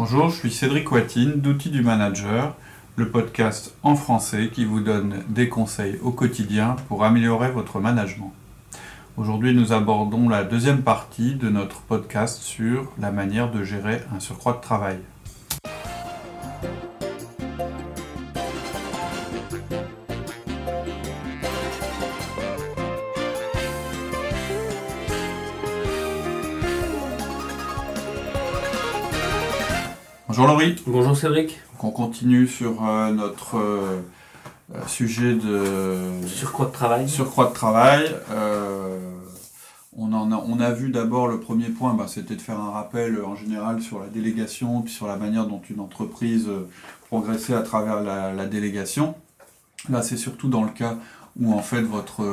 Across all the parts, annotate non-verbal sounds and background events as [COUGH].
Bonjour, je suis Cédric Watine d'Outils du Manager, le podcast en français qui vous donne des conseils au quotidien pour améliorer votre management. Aujourd'hui, nous abordons la deuxième partie de notre podcast sur la manière de gérer un surcroît de travail. Bonjour Cédric. on continue sur euh, notre euh, euh, sujet de surcroît de travail? Surcroît de travail. on, en a, on a vu d'abord le premier point, bah, c'était de faire un rappel en général sur la délégation, puis sur la manière dont une entreprise progressait à travers la, délégation. Là, c'est surtout dans le cas où en fait votre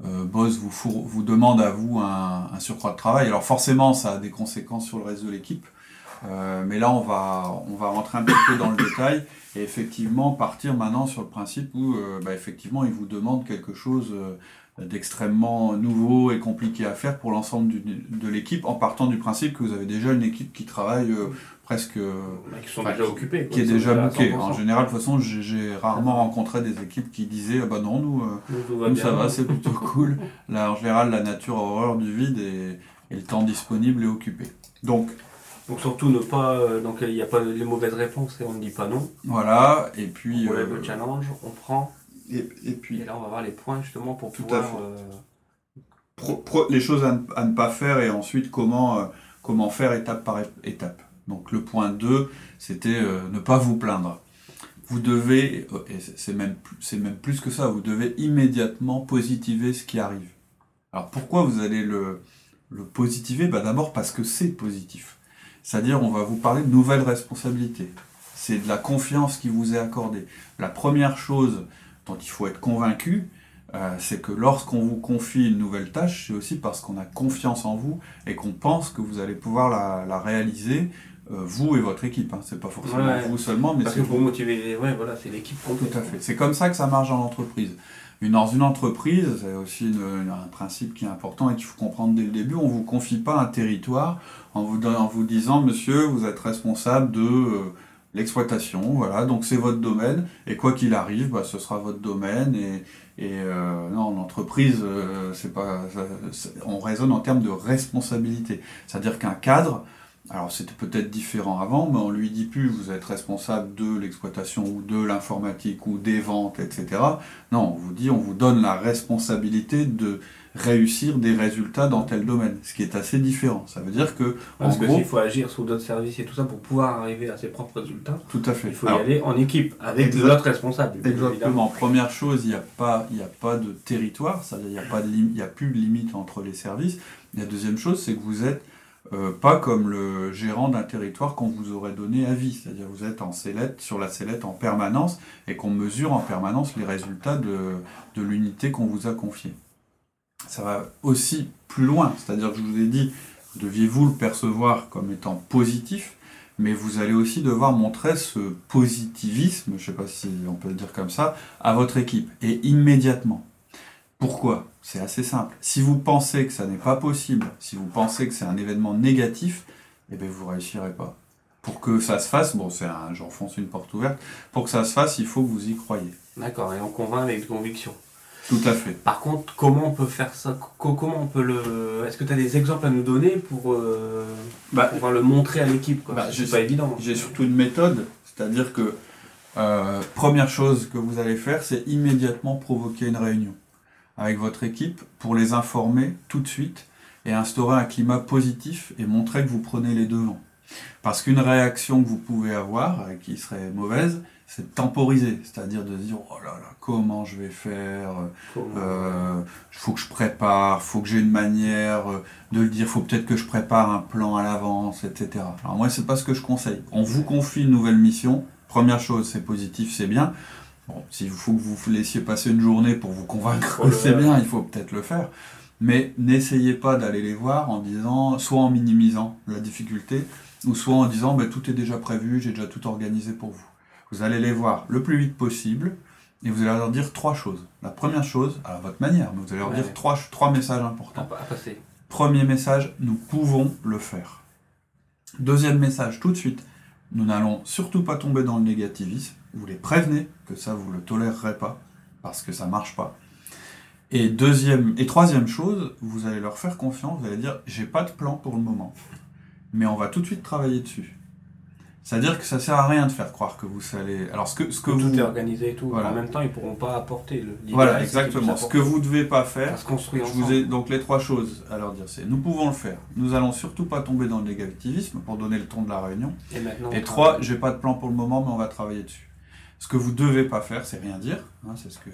boss vous, vous demande à vous un, un surcroît de travail. Alors forcément, ça a des conséquences sur le reste de l'équipe. Euh, mais là, on va, on va rentrer un petit peu dans le détail et effectivement partir maintenant sur le principe où, euh, bah, effectivement, il vous demande quelque chose euh, d'extrêmement nouveau et compliqué à faire pour l'ensemble de l'équipe, en partant du principe que vous avez déjà une équipe qui travaille presque. qui sont déjà occupés. Qui est déjà bookée. En général, de toute façon, j'ai rarement rencontré des équipes qui disaient ah bah non, nous, nous, ça va, c'est plutôt cool. Là, en général, la nature a horreur du vide et, et le temps disponible est occupé. Donc, donc surtout ne pas, euh, donc il n'y a pas les mauvaises réponses et on ne dit pas non. Voilà, et puis... On lève le euh, challenge, on prend. Et, et, puis... Et là on va voir les points justement pour pouvoir... Euh, les choses à ne, pas faire et ensuite comment, comment faire étape par étape. Donc le point 2, c'était ne pas vous plaindre. Vous devez, et c'est même, même plus que ça, vous devez immédiatement positiver ce qui arrive. Alors pourquoi vous allez le, le positiver? Bah, D'abord parce que c'est positif. C'est-à-dire, on va vous parler de nouvelles responsabilités. C'est de la confiance qui vous est accordée. La première chose dont il faut être convaincu, euh, c'est que lorsqu'on vous confie une nouvelle tâche, c'est aussi parce qu'on a confiance en vous et qu'on pense que vous allez pouvoir la, réaliser, euh, vous et votre équipe. Hein. C'est pas forcément vous seulement, mais c'est vous. motiver, ouais, voilà, c'est l'équipe. Tout à fait. C'est comme ça que ça marche dans l'entreprise. Dans une entreprise, c'est aussi un principe qui est important et qu'il faut comprendre dès le début, on ne vous confie pas un territoire en vous, en vous disant, monsieur, vous êtes responsable de euh, l'exploitation, voilà, donc c'est votre domaine, et quoi qu'il arrive, bah, ce sera votre domaine, et, et euh, non, l'entreprise, euh, c'est pas, on raisonne en termes de responsabilité. C'est-à-dire qu'un cadre, alors c'était peut-être différent avant, mais on lui dit plus vous êtes responsable de l'exploitation ou de l'informatique ou des ventes, etc. Non, on vous dit on vous donne la responsabilité de réussir des résultats dans tel domaine, ce qui est assez différent. Ça veut dire que parce qu'il faut agir sur d'autres services et tout ça pour pouvoir arriver à ses propres résultats. Tout à fait. Il faut y aller en équipe avec d'autres responsables. Exactement. Première chose, il n'y a pas il a pas de territoire, ça il n'y a pas de il y a plus de limite entre les services. La deuxième chose, c'est que vous êtes euh, pas comme le gérant d'un territoire qu'on vous aurait donné à vie, c'est-à-dire vous êtes en sellette, sur la sellette en permanence et qu'on mesure en permanence les résultats de, de l'unité qu'on vous a confiée. Ça va aussi plus loin, c'est-à-dire que je vous ai dit, deviez-vous le percevoir comme étant positif, mais vous allez aussi devoir montrer ce positivisme, je ne sais pas si on peut le dire comme ça, à votre équipe, et immédiatement. Pourquoi C'est assez simple. Si vous pensez que ça n'est pas possible, si vous pensez que c'est un événement négatif, eh bien vous ne réussirez pas. Pour que ça se fasse, bon c'est un, j'enfonce une porte ouverte, pour que ça se fasse, il faut que vous y croyez. D'accord, et on convainc avec conviction. Tout à fait. Par contre, comment on peut faire ça? Comment on peut le Est-ce que tu as des exemples à nous donner pour, euh, bah, pouvoir le montrer à l'équipe bah, C'est pas évident. J'ai surtout une méthode, c'est-à-dire que euh, première chose que vous allez faire, c'est immédiatement provoquer une réunion avec votre équipe pour les informer tout de suite et instaurer un climat positif et montrer que vous prenez les devants. Parce qu'une réaction que vous pouvez avoir, et qui serait mauvaise, c'est de temporiser, c'est-à-dire de dire oh là là, comment je vais faire, il euh, faut que je prépare, faut que j'ai une manière de le dire, faut peut-être que je prépare un plan à l'avance, etc. Alors moi, c'est pas ce que je conseille. On vous confie une nouvelle mission. Première chose, c'est positif, c'est bien. Bon, s'il faut que vous laissiez passer une journée pour vous convaincre que c'est bien, il faut peut-être le faire. Mais n'essayez pas d'aller les voir en disant, soit en minimisant la difficulté, ou soit en disant, bah, tout est déjà prévu, j'ai déjà tout organisé pour vous. Vous allez les voir le plus vite possible, et vous allez leur dire trois choses. La première chose, à votre manière, mais vous allez leur dire trois, trois messages importants. Premier message, nous pouvons le faire. Deuxième message, tout de suite, Nous n'allons surtout pas tomber dans le négativisme. Vous les prévenez que ça, vous ne le tolérerez pas, parce que ça ne marche pas. Et deuxième et troisième chose, vous allez leur faire confiance, vous allez dire j'ai pas de plan pour le moment, mais on va tout de suite travailler dessus. C'est-à-dire que ça sert à rien de faire croire que vous savez. Alors ce que ce que tout vous est organisé et tout. En même temps, ils pourront pas apporter le. Voilà, exactement. Ce que vous devez pas faire. se construire. Je vous ai donc les trois choses à leur dire. C'est nous pouvons le faire. Nous allons surtout pas tomber dans le négativisme pour donner le ton de la réunion. Et maintenant. Et trois, j'ai pas de plan pour le moment, mais on va travailler dessus. Ce que vous devez pas faire, c'est rien dire. Hein, c'est ce que.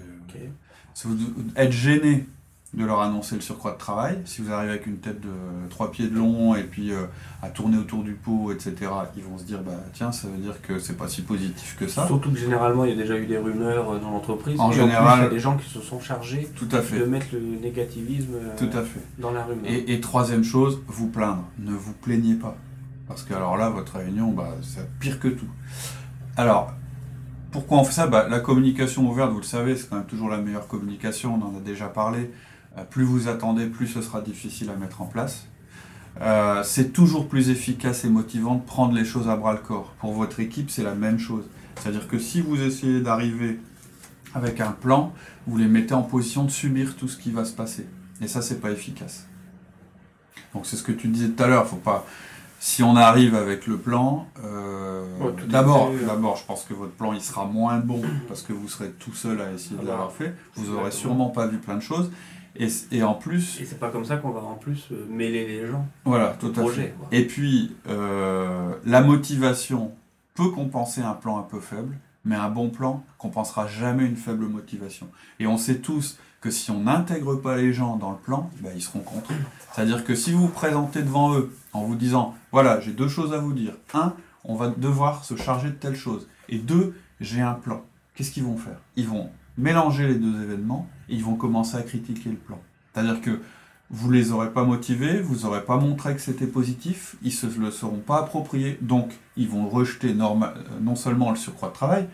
Vous, être gêné de leur annoncer le surcroît de travail. Si vous arrivez avec une tête de trois pieds de long et puis euh, à tourner autour du pot, etc., ils vont se dire bah tiens, ça veut dire que c'est pas si positif que ça. Surtout que généralement il y a déjà eu des rumeurs euh, dans l'entreprise. En général, il y a des gens qui se sont chargés tout à fait. de mettre le négativisme euh, tout à fait. dans la rumeur. Et, troisième chose, vous plaindre. Ne vous plaignez pas. Parce que alors là, votre réunion, bah, c'est pire que tout. Alors, pourquoi on fait ça? Bah, La communication ouverte, vous le savez, c'est quand même toujours la meilleure communication, on en a déjà parlé. Euh, plus vous attendez, plus ce sera difficile à mettre en place. Euh, c'est toujours plus efficace et motivant de prendre les choses à bras le corps. Pour votre équipe, c'est la même chose. C'est-à-dire que si vous essayez d'arriver avec un plan, vous les mettez en position de subir tout ce qui va se passer. Et ça, c'est pas efficace. Donc c'est ce que tu disais tout à l'heure, faut pas si on arrive avec le plan, euh, d'abord, euh, d'abord, je pense que votre plan il sera moins bon parce que vous serez tout seul à essayer de l'avoir fait. Vous aurez sûrement pas vu plein de choses. Et, et en plus. Et c'est pas comme ça qu'on va en plus euh, mêler les gens. Voilà, tout à fait. Et puis, la motivation peut compenser un plan un peu faible, mais un bon plan compensera jamais une faible motivation. Et on sait tous que si on n'intègre pas les gens dans le plan, ben, ils seront contre. C'est-à-dire que si vous vous présentez devant eux en vous disant, voilà, j'ai deux choses à vous dire. Un, on va devoir se charger de telle chose. Et deux, j'ai un plan. Qu'est-ce qu'ils vont faire? Ils vont mélanger les deux événements et ils vont commencer à critiquer le plan. C'est-à-dire que vous les aurez pas motivés, vous n'aurez pas montré que c'était positif, ils se le seront pas appropriés, donc ils vont rejeter euh, non seulement le surcroît de travail,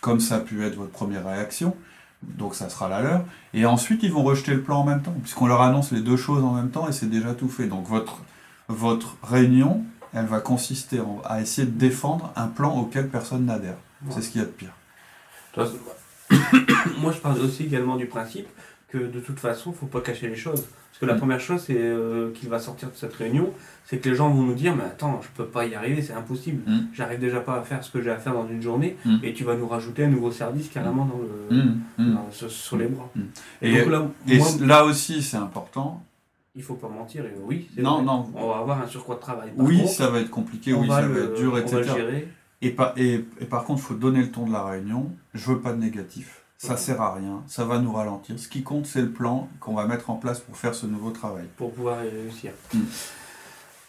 comme ça a pu être votre première réaction, donc ça sera la leur, et ensuite ils vont rejeter le plan en même temps, puisqu'on leur annonce les deux choses en même temps et c'est déjà tout fait. Donc votre votre réunion, elle va consister à essayer de défendre un plan auquel personne n'adhère. C'est ce qu'il y a de pire. [COUGHS] Moi, je parle aussi également du principe que de toute façon, il ne faut pas cacher les choses. Parce que la mm. première chose c'est euh, qui va sortir de cette réunion, c'est que les gens vont nous dire Mais attends, je ne peux pas y arriver, c'est impossible. Mm. J'arrive déjà pas à faire ce que j'ai à faire dans une journée, mm. et tu vas nous rajouter un nouveau service carrément dans le, sur les bras. Et, là aussi, c'est important, il faut pas mentir. Et oui, non, non. on va avoir un surcroît de travail. oui, ça va être compliqué, oui, ça va être dur, etc. Et, par, et, par contre, il faut donner le ton de la réunion. Je veux pas de négatif. Ça ne sert à rien, ça va nous ralentir. Ce qui compte, c'est le plan qu'on va mettre en place pour faire ce nouveau travail. Pour pouvoir réussir. Mm.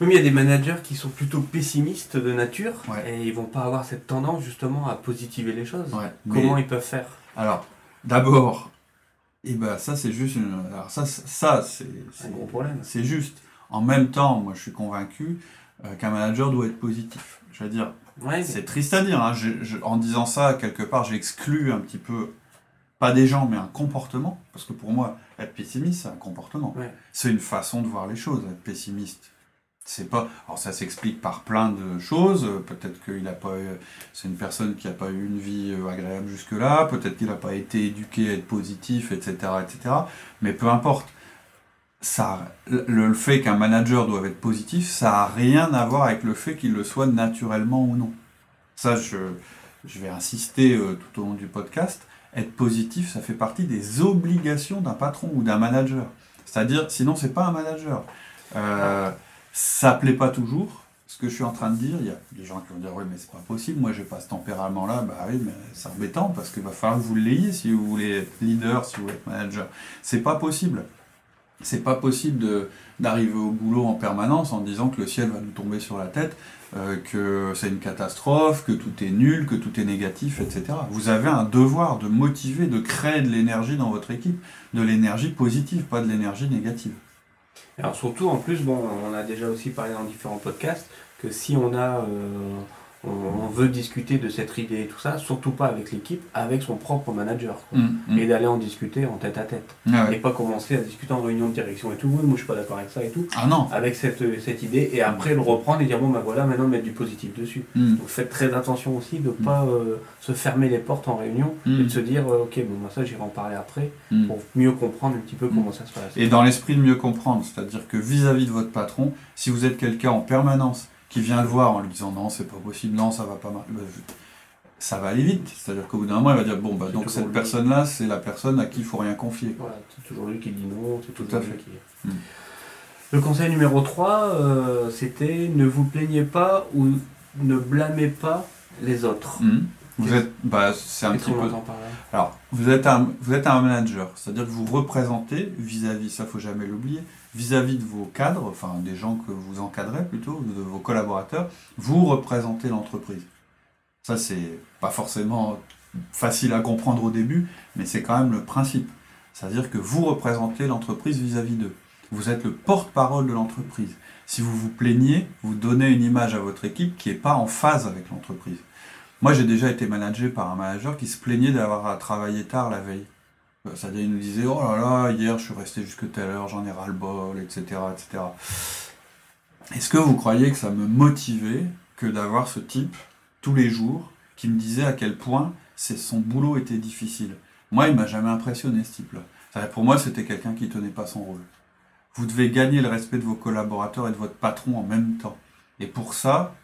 Même il y a des managers qui sont plutôt pessimistes de nature et ils vont pas avoir cette tendance justement à positiver les choses. Comment ils peuvent faire? Alors, d'abord, et ben ça c'est juste une... Alors ça, ça c'est un gros problème. C'est juste. En même temps, moi je suis convaincu euh, qu'un manager doit être positif. Je veux dire, c'est triste à dire. Hein. en disant ça, quelque part, j'exclus un petit peu, pas des gens, mais un comportement. Parce que pour moi, être pessimiste, c'est un comportement. C'est une façon de voir les choses, être pessimiste. C'est pas. Alors ça s'explique par plein de choses. Peut-être qu'il a pas. C'est une personne qui n'a pas eu une vie euh, agréable jusque-là. Peut-être qu'il n'a pas été éduqué à être positif, etc., etc. Mais peu importe. Ça, le fait qu'un manager doive être positif, ça n'a rien à voir avec le fait qu'il le soit naturellement ou non. Ça, je, je vais insister euh, tout au long du podcast. Être positif, ça fait partie des obligations d'un patron ou d'un manager. C'est-à-dire, sinon, c'est pas un manager. Euh, ça plaît pas toujours, ce que je suis en train de dire. Il y a des gens qui vont dire Oui, mais c'est pas possible, moi j'ai pas ce tempérament-là. Bah oui, mais c'est embêtant parce qu'il va falloir que vous l'ayez si vous voulez être leader, si vous voulez être manager. C'est pas possible. C'est pas possible d'arriver au boulot en permanence en disant que le ciel va nous tomber sur la tête, euh, que c'est une catastrophe, que tout est nul, que tout est négatif, etc. Vous avez un devoir de motiver, de créer de l'énergie dans votre équipe, de l'énergie positive, pas de l'énergie négative. Alors surtout, en plus, bon, on a déjà aussi parlé dans différents podcasts, que si on a, euh, on, veut discuter de cette idée et tout ça, surtout pas avec l'équipe, avec son propre manager. Mm, mm. Et d'aller en discuter en tête à tête. Ah ouais. Et pas commencer à discuter en réunion de direction et tout. Oui, moi je suis pas d'accord avec ça et tout. Ah non. Avec cette, cette idée. Et après le reprendre et dire bon ben voilà, maintenant mettre du positif dessus. Mm. Donc faites très attention aussi de ne pas euh, se fermer les portes en réunion et de se dire euh, ok, bon, moi ça j'irai en parler après pour mieux comprendre un petit peu comment ça se passe. Et dans l'esprit de mieux comprendre, c'est-à-dire que vis-à-vis de votre patron, si vous êtes quelqu'un en permanence qui vient le voir en lui disant non, c'est pas possible, non, ça va pas mal, ben, je- ça va aller vite. C'est-à-dire qu'au bout d'un moment, il va dire bon, bah, donc cette personne-là, c'est la personne à qui il faut rien confier. Voilà, c'est toujours lui qui dit non, c'est Tout à fait. qui. Mm. Le conseil numéro 3, euh, c'était ne vous plaignez pas ou ne blâmez pas les autres. Mhm. Vous êtes, bah, c'est un petit peu. Alors, vous êtes un, vous êtes un manager, c'est-à-dire que vous représentez vis-à-vis, ça faut jamais l'oublier, vis-à-vis de vos cadres, enfin des gens que vous encadrez plutôt, de vos collaborateurs, vous représentez l'entreprise. Ça, c'est pas forcément facile à comprendre au début, mais c'est quand même le principe. C'est-à-dire que vous représentez l'entreprise vis-à-vis d'eux. Vous êtes le porte-parole de l'entreprise. Si vous vous plaignez, vous donnez une image à votre équipe qui n'est pas en phase avec l'entreprise. Moi, j'ai déjà été managé par un manager qui se plaignait d'avoir à travailler tard la veille. Euh, C'est-à-dire, il nous disait Oh là là, hier je suis resté jusque telle heure, j'en ai ras-le-bol, etc., etc. Est-ce que vous croyez que ça me motivait que d'avoir ce type tous les jours qui me disait à quel point son boulot était difficile? Moi, il m'a jamais impressionné ce type-là. Pour moi, c'était quelqu'un qui tenait pas son rôle. Vous devez gagner le respect de vos collaborateurs et de votre patron en même temps. Et pour ça,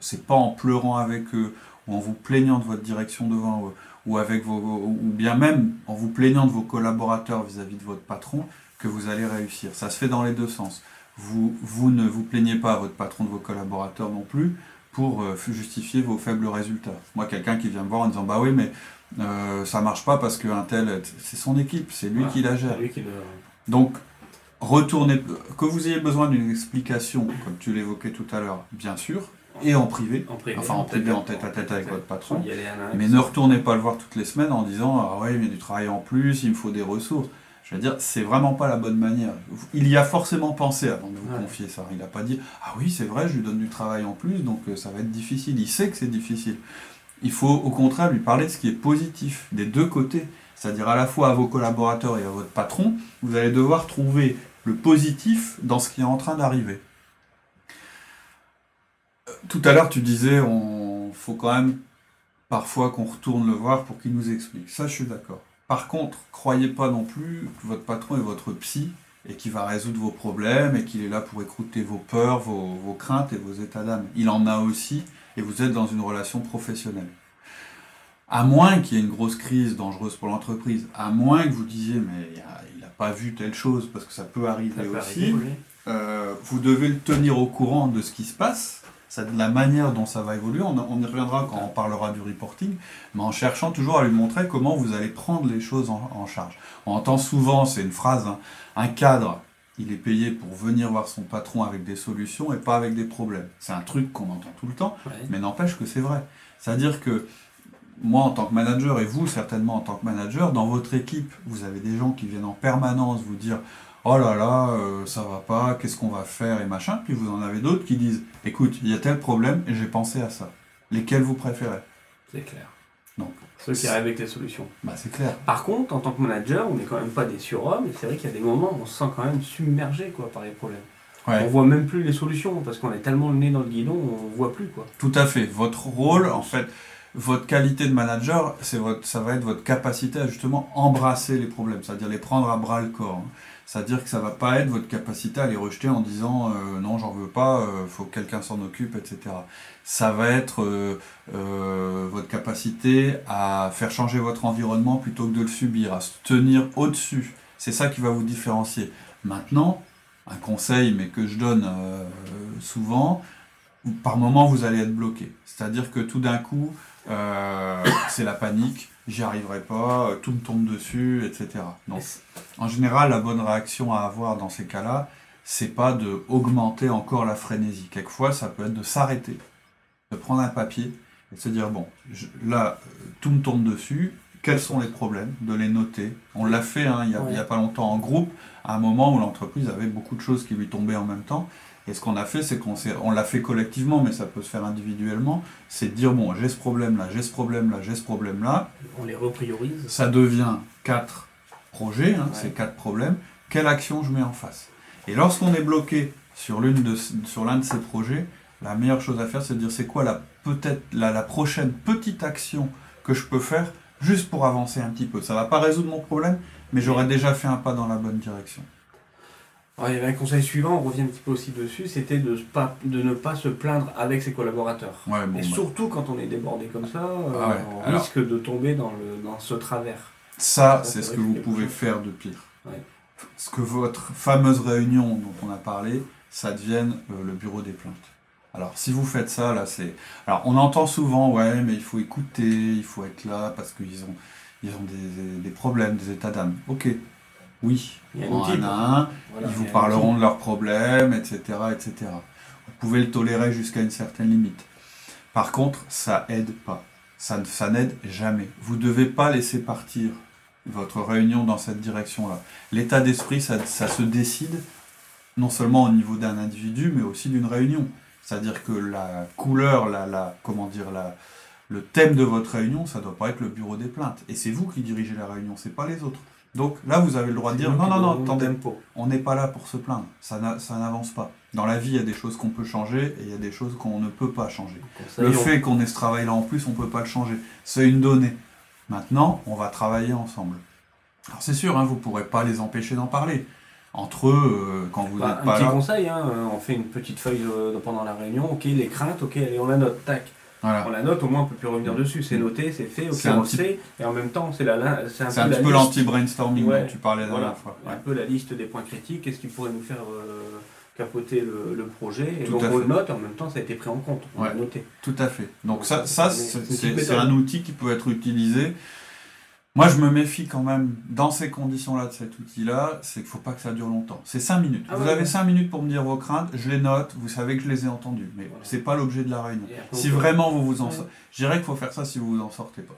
c'est pas en pleurant avec eux ou en vous plaignant de votre direction devant eux ou avec vos ou bien même en vous plaignant de vos collaborateurs vis-à-vis de votre patron que vous allez réussir. Ça se fait dans les deux sens. Vous, vous ne vous plaignez pas à votre patron de vos collaborateurs non plus pour euh, justifier vos faibles résultats. Moi, quelqu'un qui vient me voir en disant bah oui mais euh, ça marche pas parce qu'un tel, c'est son équipe, c'est lui qui la gère. c'est lui qui le- Donc, retournez, que vous ayez besoin d'une explication, comme tu l'évoquais tout à l'heure, bien sûr, et en privé, en privé. enfin en privé, en tête à tête avec votre patron, mais ne retournez pas le voir toutes les semaines en disant Ah ouais, il y a du travail en plus, il me faut des ressources. Je veux dire, c'est vraiment pas la bonne manière. Il y a forcément pensé avant de vous Ouais. confier ça. Il n'a pas dit Ah oui, c'est vrai, je lui donne du travail en plus, donc euh, ça va être difficile. Il sait que c'est difficile. Il faut au contraire lui parler de ce qui est positif, des deux côtés. C'est-à-dire à la fois à vos collaborateurs et à votre patron, vous allez devoir trouver le positif dans ce qui est en train d'arriver. Tout à l'heure, tu disais, on faut quand même parfois qu'on retourne le voir pour qu'il nous explique. Ça, je suis d'accord. Par contre, croyez pas non plus que votre patron est votre psy et qu'il va résoudre vos problèmes et qu'il est là pour écouter vos peurs, vos, vos craintes et vos états d'âme. Il en a aussi et vous êtes dans une relation professionnelle. À moins qu'il y ait une grosse crise dangereuse pour l'entreprise, à moins que vous disiez mais il n'a pas vu telle chose parce que ça peut Ça arriver peut aussi, arriver, oui. euh, vous devez le tenir au courant de ce qui se passe, c'est de la manière dont ça va évoluer. On, on y reviendra quand on parlera du reporting, mais en cherchant toujours à lui montrer comment vous allez prendre les choses en, en charge. On entend souvent, c'est une phrase, hein, un cadre, il est payé pour venir voir son patron avec des solutions et pas avec des problèmes. C'est un truc qu'on entend tout le temps, Ouais. mais n'empêche que c'est vrai. C'est-à-dire que moi, en tant que manager, et vous certainement en tant que manager, dans votre équipe, vous avez des gens qui viennent en permanence vous dire Oh là là, euh, ça va pas, qu'est-ce qu'on va faire? et machin. Puis vous en avez d'autres qui disent Écoute, il y a tel problème et j'ai pensé à ça. Lesquels vous préférez? C'est clair. Donc, Ceux qui arrivent avec les solutions. bah c'est clair. Par contre, en tant que manager, on n'est quand même pas des surhommes, et c'est vrai qu'il y a des moments où on se sent quand même submergé quoi, par les problèmes. Ouais. On voit même plus les solutions, parce qu'on est tellement le nez dans le guidon, on voit plus quoi. Tout à fait. Votre rôle, en fait, votre qualité de manager, c'est votre, ça va être votre capacité à justement embrasser les problèmes, c'est-à-dire les prendre à bras le corps. C'est-à-dire que ça va pas être votre capacité à les rejeter en disant euh, non, j'en veux pas, euh, faut que quelqu'un s'en occupe, etc. Ça va être euh, euh, votre capacité à faire changer votre environnement plutôt que de le subir, à se tenir au-dessus. C'est ça qui va vous différencier. Maintenant, un conseil, mais que je donne euh, souvent, par moment vous allez être bloqué. C'est-à-dire que tout d'un coup, euh, c'est la panique, j'y arriverai pas, euh, tout me tombe dessus, etc. Donc, en général, la bonne réaction à avoir dans ces cas-là, c'est pas de augmenter encore la frénésie. Quelquefois, ça peut être de s'arrêter, de prendre un papier et de se dire bon, je- là, euh, tout me tombe dessus. Quels sont les problèmes De les noter. On l'a fait hein, il n'y a, Ouais. a pas longtemps en groupe, à un moment où l'entreprise avait beaucoup de choses qui lui tombaient en même temps. Et ce qu'on a fait, c'est qu'on on l'a fait collectivement, mais ça peut se faire individuellement, c'est de dire, bon, j'ai ce problème-là, j'ai ce problème-là, j'ai ce problème-là. On les repriorise. Ça devient quatre projets, hein, c'est quatre problèmes. Quelle action je mets en face? Et lorsqu'on est bloqué sur l'un de, sur de ces projets, la meilleure chose à faire, c'est de dire, c'est quoi la, peut-être la, la prochaine petite action que je peux faire juste pour avancer un petit peu? Ça ne va pas résoudre mon problème, mais j'aurais déjà fait un pas dans la bonne direction il y avait un conseil suivant, on revient un petit peu aussi dessus, c'était de, de ne pas se plaindre avec ses collaborateurs. et bah. surtout quand on est débordé comme ça, euh, ah on risque de tomber dans, le, dans ce travers. Ça, c'est ce que vous pouvez faire de pire. Ce que votre fameuse réunion dont on a parlé, ça devienne euh, le bureau des plaintes. Alors, si vous faites ça, là, c'est. Alors, on entend souvent, ouais, mais il faut écouter, il faut être là parce qu'ils ont, ils ont des, des problèmes, des états d'âme. Ok, oui, il y a un, ils vous parleront de leurs problèmes, etc., etc. Vous pouvez le tolérer jusqu'à une certaine limite. Par contre, ça aide pas. Ça, ça n'aide jamais. Vous ne devez pas laisser partir votre réunion dans cette direction-là. L'état d'esprit, ça, se décide non seulement au niveau d'un individu, mais aussi d'une réunion. C'est-à-dire que la couleur, la, la, comment dire, la, le thème de votre réunion, ça ne doit pas être le bureau des plaintes. Et c'est vous qui dirigez la réunion, c'est pas les autres. Donc là, vous avez le droit de dire non, non, non, attendez, on n'est pas là pour se plaindre, ça n'avance pas. Dans la vie, il y a des choses qu'on peut changer et il y a des choses qu'on ne peut pas changer. Le fait qu'on ait ce travail-là en plus, on ne peut pas le changer. C'est une donnée. Maintenant, on va travailler ensemble. Alors c'est sûr, hein, vous ne pourrez pas les empêcher d'en parler. Entre eux, euh, quand vous bah, n'êtes pas là... Un petit conseil, hein, on fait une petite feuille euh, pendant la réunion, ok, les craintes, ok, allez, on la note, tac. On la note, au moins on peut plus revenir dessus. C'est noté, c'est fait, ok, on le sait. Et en même temps, c'est un, un, peu, l'anti-brainstorming dont tu parlais la dernière fois. Un peu la liste des points critiques, qu'est-ce qui pourrait nous faire euh, capoter le, projet. Et donc on le note, en même temps ça a été pris en compte. On l'a noté. Tout à fait. Donc ça, ça c'est un outil qui peut être utilisé moi, je me méfie quand même, dans ces conditions-là, de cet outil-là, c'est qu'il ne faut pas que ça dure longtemps. C'est 5 minutes. Ah vous avez 5 minutes pour me dire vos craintes, je les note, vous savez que je les ai entendues. Mais ce n'est pas l'objet de la réunion. Si vraiment vous vous en sortez, je dirais qu'il faut faire ça si vous vous en sortez pas.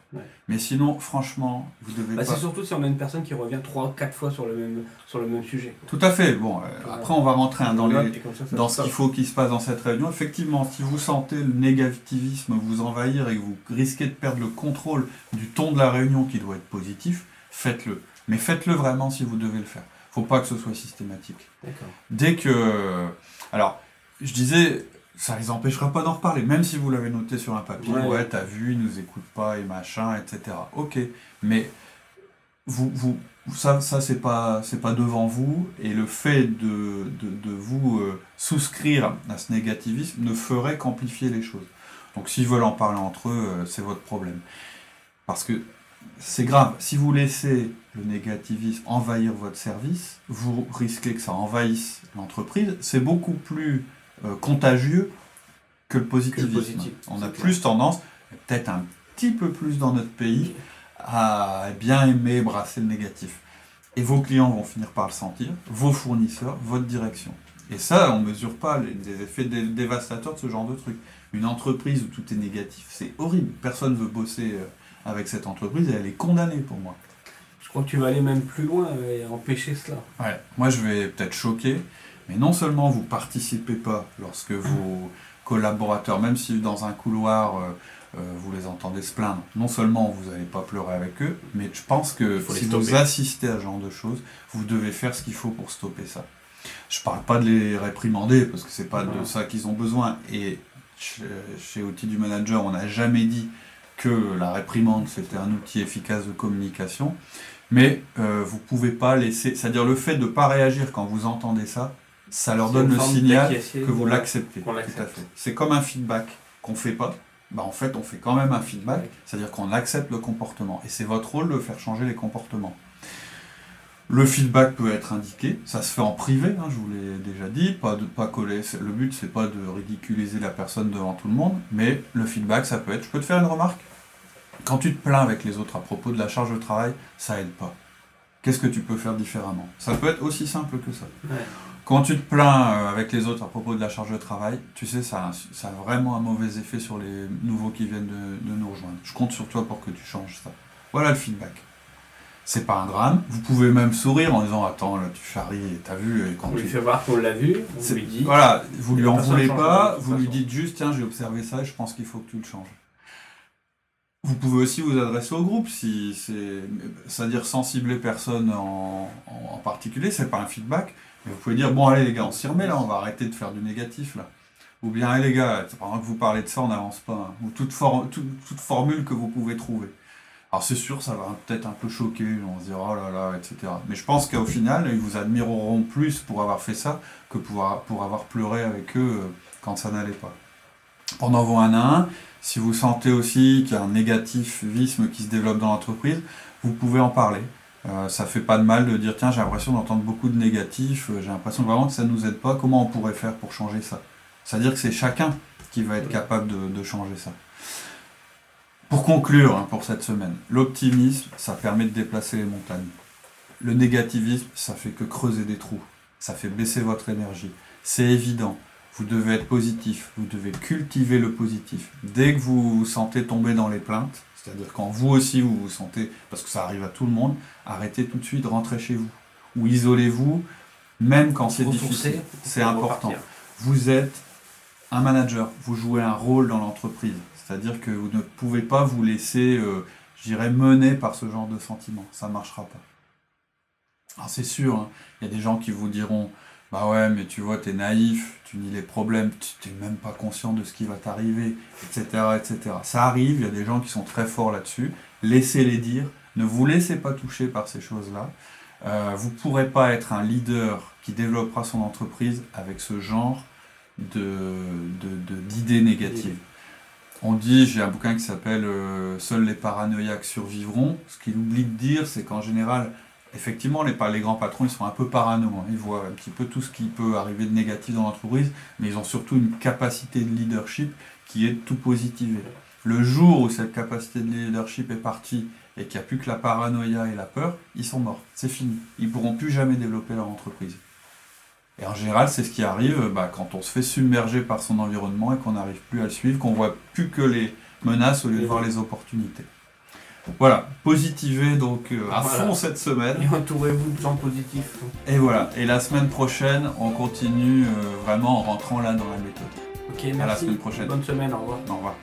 Mais sinon, franchement, vous devez bah, C'est surtout si on a une personne qui revient 3-4 fois sur le même, sur le même sujet. Tout à fait. Bon, euh, après, on va rentrer hein, dans, les, dans ce qu'il faut qu'il se passe dans cette réunion. Effectivement, si vous sentez le négativisme vous envahir et que vous risquez de perdre le contrôle du ton de la réunion qui doit être positif, faites-le. Mais faites-le vraiment si vous devez le faire. Faut pas que ce soit systématique. Dès que... Alors, je disais, ça les empêchera pas d'en reparler, même si vous l'avez noté sur un papier, ouais, t'as vu, ils nous écoutent pas et machin, etc. Ok, mais vous, vous, ça, ça c'est pas, c'est pas devant vous, et le fait de, de, vous euh, souscrire à ce négativisme ne ferait qu'amplifier les choses. Donc s'ils veulent en parler entre eux, euh, c'est votre problème. Parce que c'est grave. Si vous laissez le négativisme envahir votre service, vous risquez que ça envahisse l'entreprise. C'est beaucoup plus euh, contagieux que le positivisme. On a plus tendance, peut-être un petit peu plus dans notre pays, à bien aimer brasser le négatif. Et vos clients vont finir par le sentir, vos fournisseurs, votre direction. Et ça, on ne mesure pas les, effets dévastateurs de ce genre de truc. Une entreprise où tout est négatif, c'est horrible. Personne ne veut bosser euh, avec cette entreprise et elle est condamnée pour moi. Je crois que tu vas aller même plus loin et empêcher cela. Ouais, moi je vais peut-être choquer, mais non seulement vous participez pas lorsque vos collaborateurs, même si dans un couloir euh, euh, vous les entendez se plaindre, non seulement vous n'allez pas pleurer avec eux, mais je pense que si vous assistez à ce genre de choses, vous devez faire ce qu'il faut pour stopper ça. Je parle pas de les réprimander parce que c'est pas de ça qu'ils ont besoin. Et chez Outils du Manager, on n'a jamais dit que la réprimande c'était un outil efficace de communication, mais euh, vous pouvez pas laisser, c'est-à-dire le fait de ne pas réagir quand vous entendez ça, ça leur donne le signal que vous l'acceptez. C'est comme un feedback qu'on fait pas. Bah en fait, on fait quand même un feedback, c'est-à-dire qu'on accepte le comportement. Et c'est votre rôle de faire changer les comportements. Le feedback peut être indiqué, ça se fait en privé, hein, je vous l'ai déjà dit, pas de pas coller. Le but c'est pas de ridiculiser la personne devant tout le monde, mais le feedback ça peut être, je peux te faire une remarque. Quand tu te plains avec les autres à propos de la charge de travail, ça aide pas. Qu'est-ce que tu peux faire différemment? Ça peut être aussi simple que ça. Quand tu te plains euh, avec les autres à propos de la charge de travail, tu sais, ça a, ça a vraiment un mauvais effet sur les nouveaux qui viennent de, de nous rejoindre. Je compte sur toi pour que tu changes ça. Voilà le feedback. C'est pas un drame. Vous pouvez même sourire en disant Attends, là, tu charries, t'as vu. Et quand on lui fait voir qu'on l'a vu, on lui dit. Voilà, vous lui en voulez pas, vous lui dites juste Tiens, j'ai observé ça et je pense qu'il faut que tu le changes. Vous pouvez aussi vous adresser au groupe, si c'est, c'est-à-dire sans cibler personne en, en, particulier, c'est pas un feedback, mais vous pouvez dire bon allez les gars, on s'y remet là, on va arrêter de faire du négatif là. Ou bien allez les gars, pendant que vous parlez de ça, on n'avance pas. Hein. Ou toute, toute formule que vous pouvez trouver. Alors c'est sûr, ça va peut-être un peu choquer, on se dira oh là là, etc. Mais je pense qu'au final, ils vous admireront plus pour avoir fait ça que pour, pour avoir pleuré avec eux euh, quand ça n'allait pas. Pendant vos 1 à 1, si vous sentez aussi qu'il y a un négativisme qui se développe dans l'entreprise, vous pouvez en parler. Euh, ça fait pas de mal de dire tiens j'ai l'impression d'entendre beaucoup de négatifs, euh, j'ai l'impression vraiment que ça ne nous aide pas, comment on pourrait faire pour changer ça? C'est-à-dire que c'est chacun qui va être capable de changer ça. Pour conclure hein, pour cette semaine, l'optimisme, ça permet de déplacer les montagnes. Le négativisme, ça fait que creuser des trous. Ça fait baisser votre énergie. C'est évident. Vous devez être positif. Vous devez cultiver le positif. Dès que vous vous sentez tomber dans les plaintes, c'est-à-dire quand vous aussi vous vous sentez, parce que ça arrive à tout le monde, arrêtez tout de suite, rentrez chez vous. Ou isolez-vous, même quand c'est difficile. C'est important. Vous êtes un manager. Vous jouez un rôle dans l'entreprise. C'est-à-dire que vous ne pouvez pas vous laisser, euh, je dirais, mener par ce genre de sentiment. Ça ne marchera pas. Alors c'est sûr, hein, il y a des gens qui vous diront, bah ouais, mais tu vois, tu es naïf, tu nies les problèmes, tu n'es même pas conscient de ce qui va t'arriver, etc., etc. Ça arrive, il y a des gens qui sont très forts là-dessus. Laissez-les dire. Ne vous laissez pas toucher par ces choses-là. Euh, vous ne pourrez pas être un leader qui développera son entreprise avec ce genre d'idées de, négatives. On dit, j'ai un bouquin qui s'appelle euh, Seuls les paranoïaques survivront. Ce qu'il oublie de dire, c'est qu'en général, effectivement, les, les, grands patrons, ils sont un peu parano. Hein. Ils voient un petit peu tout ce qui peut arriver de négatif dans l'entreprise, mais ils ont surtout une capacité de leadership qui est tout positiver. Le jour où cette capacité de leadership est partie et qu'il n'y a plus que la paranoïa et la peur, ils sont morts. C'est fini. Ils ne pourront plus jamais développer leur entreprise. Et en général, c'est ce qui arrive bah, quand on se fait submerger par son environnement et qu'on n'arrive plus à le suivre, qu'on voit plus que les menaces au lieu de voir les opportunités. Voilà, positivez donc euh, à fond cette semaine. Et entourez-vous de gens positifs. Et voilà, et la semaine prochaine, on continue euh, vraiment en rentrant là dans la méthode. Ok, merci. À la semaine prochaine. Bonne semaine, au revoir. Au revoir.